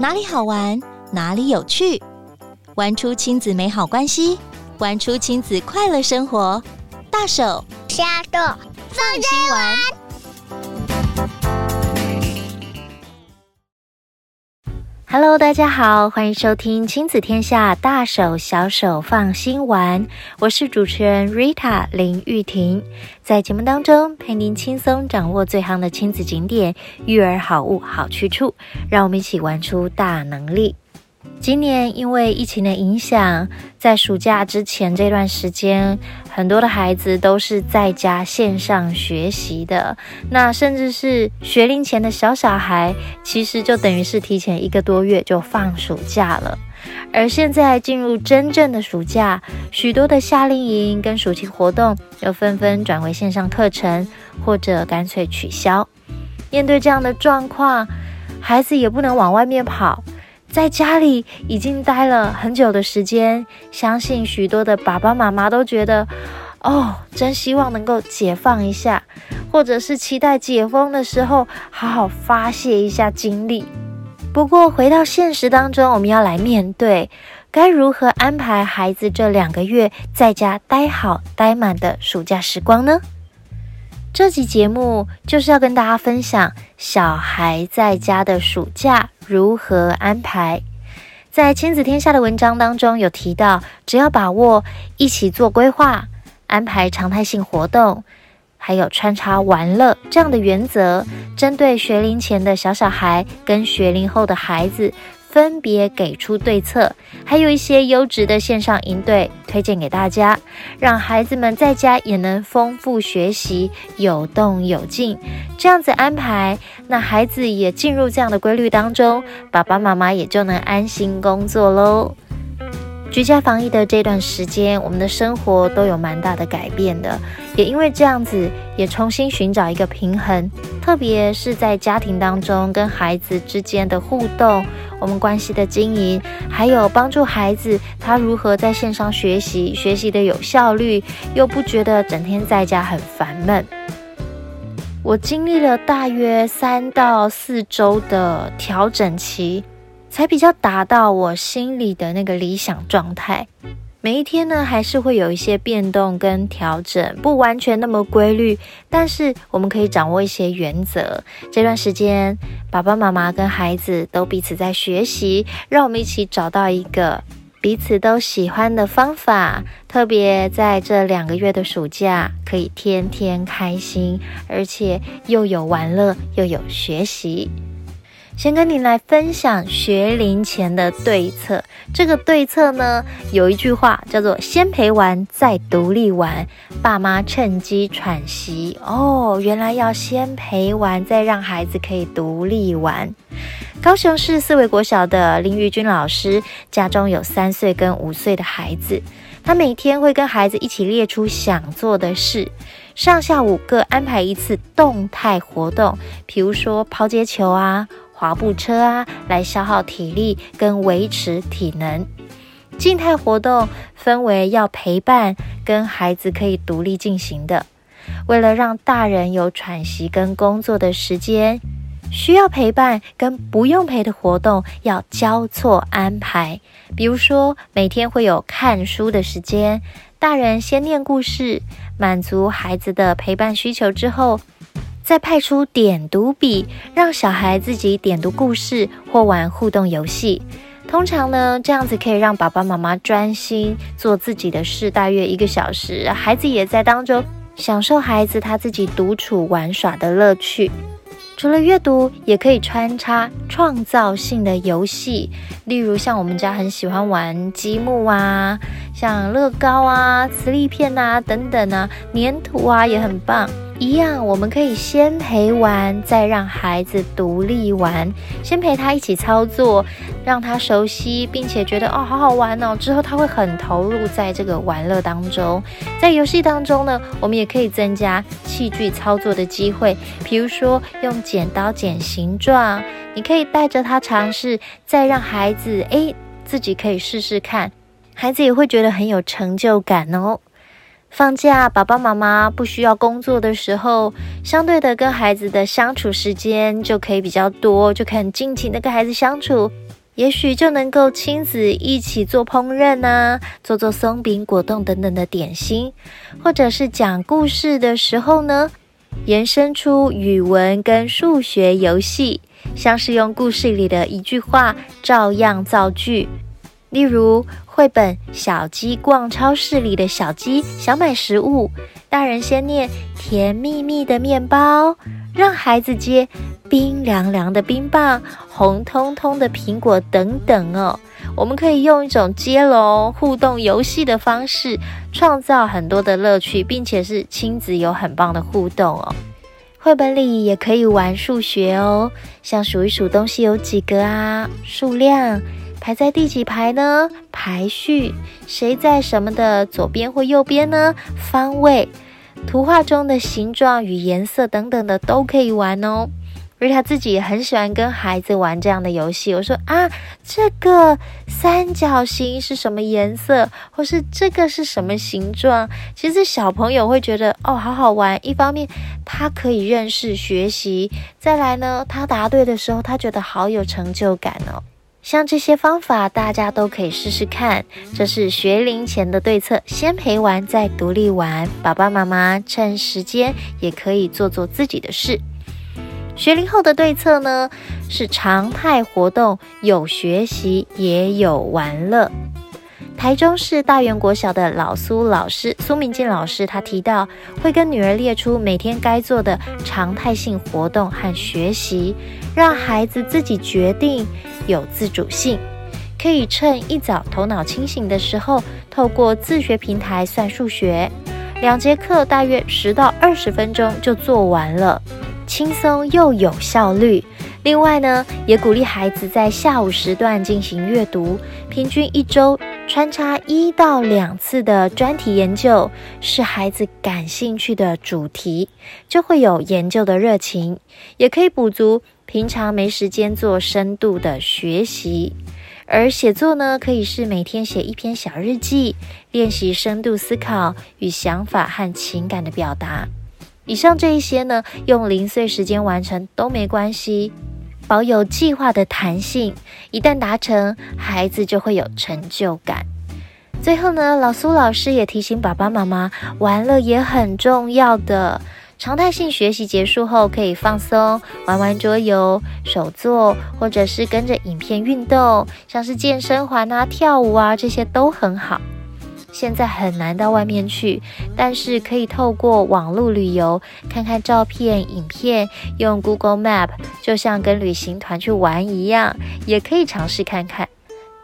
哪里好玩，哪里有趣，玩出亲子美好关系，玩出亲子快乐生活。大手虾豆放心玩。Hello，大家好，欢迎收听亲子天下大手小手放心玩。我是主持人 Rita 林玉婷，在节目当中陪您轻松掌握最夯的亲子景点、育儿好物、好去处，让我们一起玩出大能力。今年因为疫情的影响，在暑假之前这段时间，很多的孩子都是在家线上学习的。那甚至是学龄前的小小孩，其实就等于是提前一个多月就放暑假了。而现在进入真正的暑假，许多的夏令营跟暑期活动又纷纷转为线上课程，或者干脆取消。面对这样的状况，孩子也不能往外面跑。在家里已经待了很久的时间，相信许多的爸爸妈妈都觉得，哦，真希望能够解放一下，或者是期待解封的时候好好发泄一下精力。不过回到现实当中，我们要来面对，该如何安排孩子这两个月在家待好待满的暑假时光呢？这集节目就是要跟大家分享小孩在家的暑假如何安排。在亲子天下的文章当中有提到，只要把握一起做规划、安排常态性活动，还有穿插玩乐这样的原则，针对学龄前的小小孩跟学龄后的孩子。分别给出对策，还有一些优质的线上营队推荐给大家，让孩子们在家也能丰富学习，有动有静。这样子安排，那孩子也进入这样的规律当中，爸爸妈妈也就能安心工作喽。居家防疫的这段时间，我们的生活都有蛮大的改变的，也因为这样子，也重新寻找一个平衡，特别是在家庭当中跟孩子之间的互动，我们关系的经营，还有帮助孩子他如何在线上学习，学习的有效率，又不觉得整天在家很烦闷。我经历了大约三到四周的调整期。才比较达到我心里的那个理想状态。每一天呢，还是会有一些变动跟调整，不完全那么规律，但是我们可以掌握一些原则。这段时间，爸爸妈妈跟孩子都彼此在学习，让我们一起找到一个彼此都喜欢的方法。特别在这两个月的暑假，可以天天开心，而且又有玩乐，又有学习。先跟你来分享学龄前的对策。这个对策呢，有一句话叫做“先陪玩，再独立玩”，爸妈趁机喘息。哦，原来要先陪玩，再让孩子可以独立玩。高雄市四维国小的林玉君老师家中有三岁跟五岁的孩子，他每天会跟孩子一起列出想做的事，上下午各安排一次动态活动，比如说抛接球啊。滑步车啊，来消耗体力跟维持体能。静态活动分为要陪伴跟孩子可以独立进行的。为了让大人有喘息跟工作的时间，需要陪伴跟不用陪的活动要交错安排。比如说，每天会有看书的时间，大人先念故事，满足孩子的陪伴需求之后。再派出点读笔，让小孩自己点读故事或玩互动游戏。通常呢，这样子可以让爸爸妈妈专心做自己的事，大约一个小时，孩子也在当中享受孩子他自己独处玩耍的乐趣。除了阅读，也可以穿插创造性的游戏，例如像我们家很喜欢玩积木啊，像乐高啊、磁力片啊等等啊，粘土啊也很棒。一样，我们可以先陪玩，再让孩子独立玩。先陪他一起操作，让他熟悉，并且觉得哦，好好玩哦。之后他会很投入在这个玩乐当中。在游戏当中呢，我们也可以增加器具操作的机会，比如说用剪刀剪形状。你可以带着他尝试，再让孩子诶自己可以试试看，孩子也会觉得很有成就感哦。放假，爸爸妈妈不需要工作的时候，相对的跟孩子的相处时间就可以比较多，就可以尽情的跟孩子相处。也许就能够亲子一起做烹饪啊，做做松饼、果冻等等的点心，或者是讲故事的时候呢，延伸出语文跟数学游戏，像是用故事里的一句话照样造句。例如，绘本《小鸡逛超市》里的小鸡想买食物，大人先念“甜蜜蜜的面包”，让孩子接“冰凉凉的冰棒”、“红彤彤的苹果”等等哦。我们可以用一种接龙互动游戏的方式，创造很多的乐趣，并且是亲子有很棒的互动哦。绘本里也可以玩数学哦，像数一数东西有几个啊，数量。排在第几排呢？排序，谁在什么的左边或右边呢？方位，图画中的形状与颜色等等的都可以玩哦。瑞塔自己也很喜欢跟孩子玩这样的游戏。我说啊，这个三角形是什么颜色，或是这个是什么形状？其实小朋友会觉得哦，好好玩。一方面，他可以认识学习；再来呢，他答对的时候，他觉得好有成就感哦。像这些方法，大家都可以试试看。这是学龄前的对策，先陪玩再独立玩。爸爸妈妈趁时间也可以做做自己的事。学龄后的对策呢，是常态活动，有学习也有玩乐。台中市大园国小的老苏老师苏明静老师，他提到会跟女儿列出每天该做的常态性活动和学习，让孩子自己决定，有自主性。可以趁一早头脑清醒的时候，透过自学平台算数学，两节课大约十到二十分钟就做完了，轻松又有效率。另外呢，也鼓励孩子在下午时段进行阅读，平均一周穿插一到两次的专题研究，是孩子感兴趣的主题，就会有研究的热情，也可以补足平常没时间做深度的学习。而写作呢，可以是每天写一篇小日记，练习深度思考与想法和情感的表达。以上这一些呢，用零碎时间完成都没关系。保有计划的弹性，一旦达成，孩子就会有成就感。最后呢，老苏老师也提醒爸爸妈妈，玩乐也很重要的。常态性学习结束后，可以放松，玩玩桌游、手作，或者是跟着影片运动，像是健身环啊、跳舞啊，这些都很好。现在很难到外面去，但是可以透过网络旅游，看看照片、影片，用 Google Map，就像跟旅行团去玩一样，也可以尝试看看。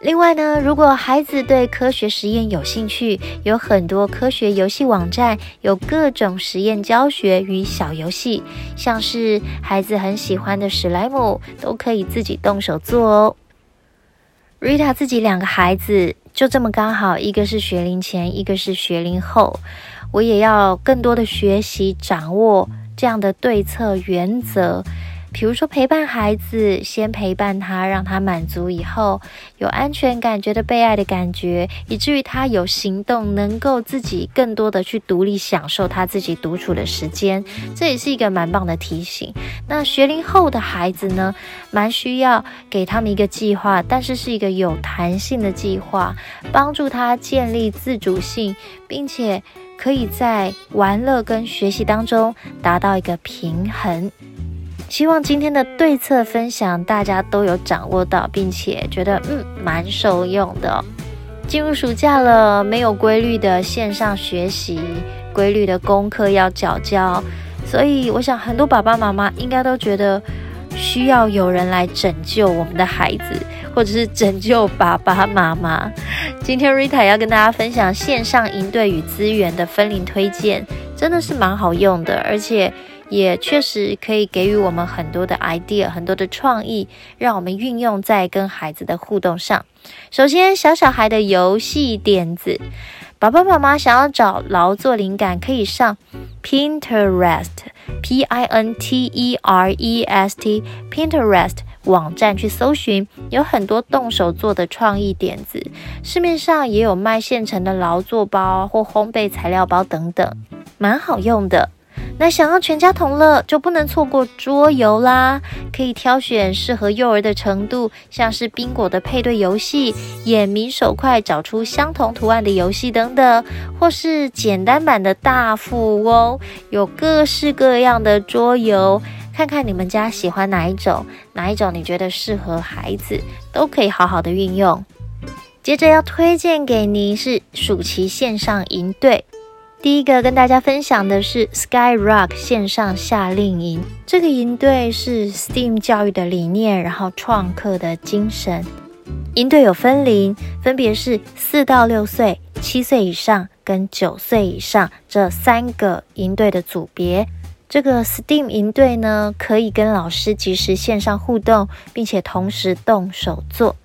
另外呢，如果孩子对科学实验有兴趣，有很多科学游戏网站，有各种实验教学与小游戏，像是孩子很喜欢的史莱姆，都可以自己动手做哦。Rita 自己两个孩子。就这么刚好，一个是学龄前，一个是学龄后，我也要更多的学习掌握这样的对策原则。比如说陪伴孩子，先陪伴他，让他满足以后有安全感，觉得被爱的感觉，以至于他有行动，能够自己更多的去独立享受他自己独处的时间，这也是一个蛮棒的提醒。那学龄后的孩子呢，蛮需要给他们一个计划，但是是一个有弹性的计划，帮助他建立自主性，并且可以在玩乐跟学习当中达到一个平衡。希望今天的对策分享大家都有掌握到，并且觉得嗯蛮受用的。进入暑假了，没有规律的线上学习，规律的功课要缴交，所以我想很多爸爸妈妈应该都觉得需要有人来拯救我们的孩子，或者是拯救爸爸妈妈。今天 Rita 要跟大家分享线上营队与资源的分龄推荐，真的是蛮好用的，而且。也确实可以给予我们很多的 idea，很多的创意，让我们运用在跟孩子的互动上。首先，小小孩的游戏点子，爸爸妈妈想要找劳作灵感，可以上 Pinterest，P-I-N-T-E-R-E-S-T，Pinterest 网站去搜寻，有很多动手做的创意点子。市面上也有卖现成的劳作包或烘焙材料包等等，蛮好用的。那想要全家同乐，就不能错过桌游啦。可以挑选适合幼儿的程度，像是宾果的配对游戏、眼明手快找出相同图案的游戏等等，或是简单版的大富翁，有各式各样的桌游。看看你们家喜欢哪一种，哪一种你觉得适合孩子，都可以好好的运用。接着要推荐给您是暑期线上营队。第一个跟大家分享的是 Sky Rock 线上夏令营，这个营队是 STEAM 教育的理念，然后创客的精神。营队有分龄，分别是四到六岁、七岁以上跟九岁以上这三个营队的组别。这个 STEAM 营队呢，可以跟老师即时线上互动，并且同时动手做。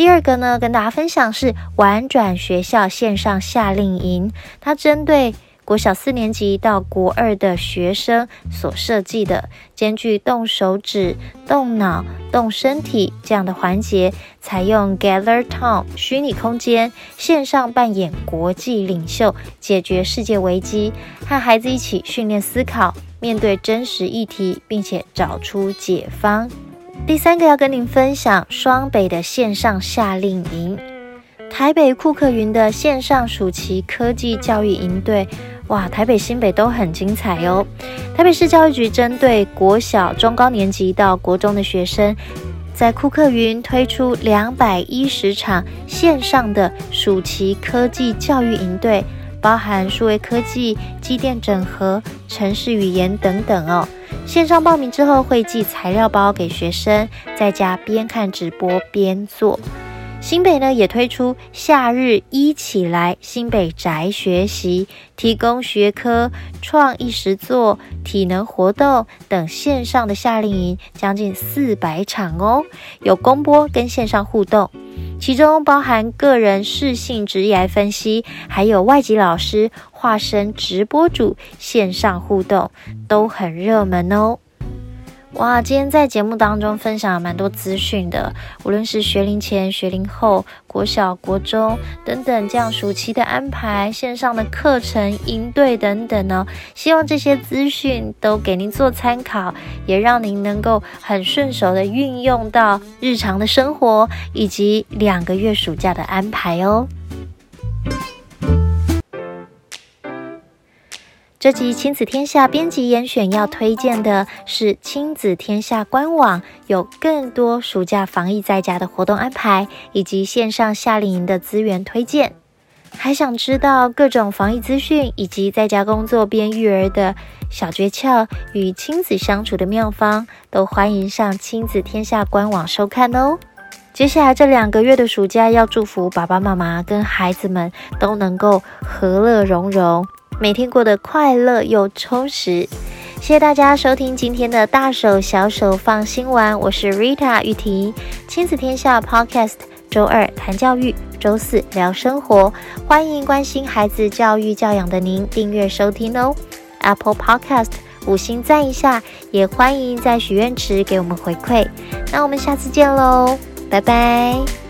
第二个呢，跟大家分享是玩转学校线上夏令营，它针对国小四年级到国二的学生所设计的，兼具动手指、动脑、动身体这样的环节，采用 Gather Town 虚拟空间，线上扮演国际领袖，解决世界危机，和孩子一起训练思考，面对真实议题，并且找出解方。第三个要跟您分享双北的线上夏令营，台北库克云的线上暑期科技教育营队，哇，台北新北都很精彩哦。台北市教育局针对国小中高年级到国中的学生，在库克云推出两百一十场线上的暑期科技教育营队，包含数位科技、机电整合、程式语言等等哦。线上报名之后会寄材料包给学生，在家边看直播边做。新北呢也推出夏日一起来新北宅学习，提供学科、创意实作、体能活动等线上的夏令营，将近四百场哦，有公播跟线上互动。其中包含个人视性职业分析，还有外籍老师化身直播主线上互动，都很热门哦。哇，今天在节目当中分享了蛮多资讯的，无论是学龄前、学龄后、国小、国中等等这样暑期的安排、线上的课程、营队等等呢，希望这些资讯都给您做参考，也让您能够很顺手的运用到日常的生活以及两个月暑假的安排哦。这集亲子天下编辑严选要推荐的是亲子天下官网，有更多暑假防疫在家的活动安排，以及线上夏令营的资源推荐。还想知道各种防疫资讯，以及在家工作边育儿的小诀窍与亲子相处的妙方，都欢迎上亲子天下官网收看哦。接下来这两个月的暑假，要祝福爸爸妈妈跟孩子们都能够和乐融融。每天过得快乐又充实，谢谢大家收听今天的大手小手放心玩，我是 Rita 玉婷，亲子天下 Podcast，周二谈教育，周四聊生活，欢迎关心孩子教育教养的您订阅收听哦，Apple Podcast 五星赞一下，也欢迎在许愿池给我们回馈，那我们下次见喽，拜拜。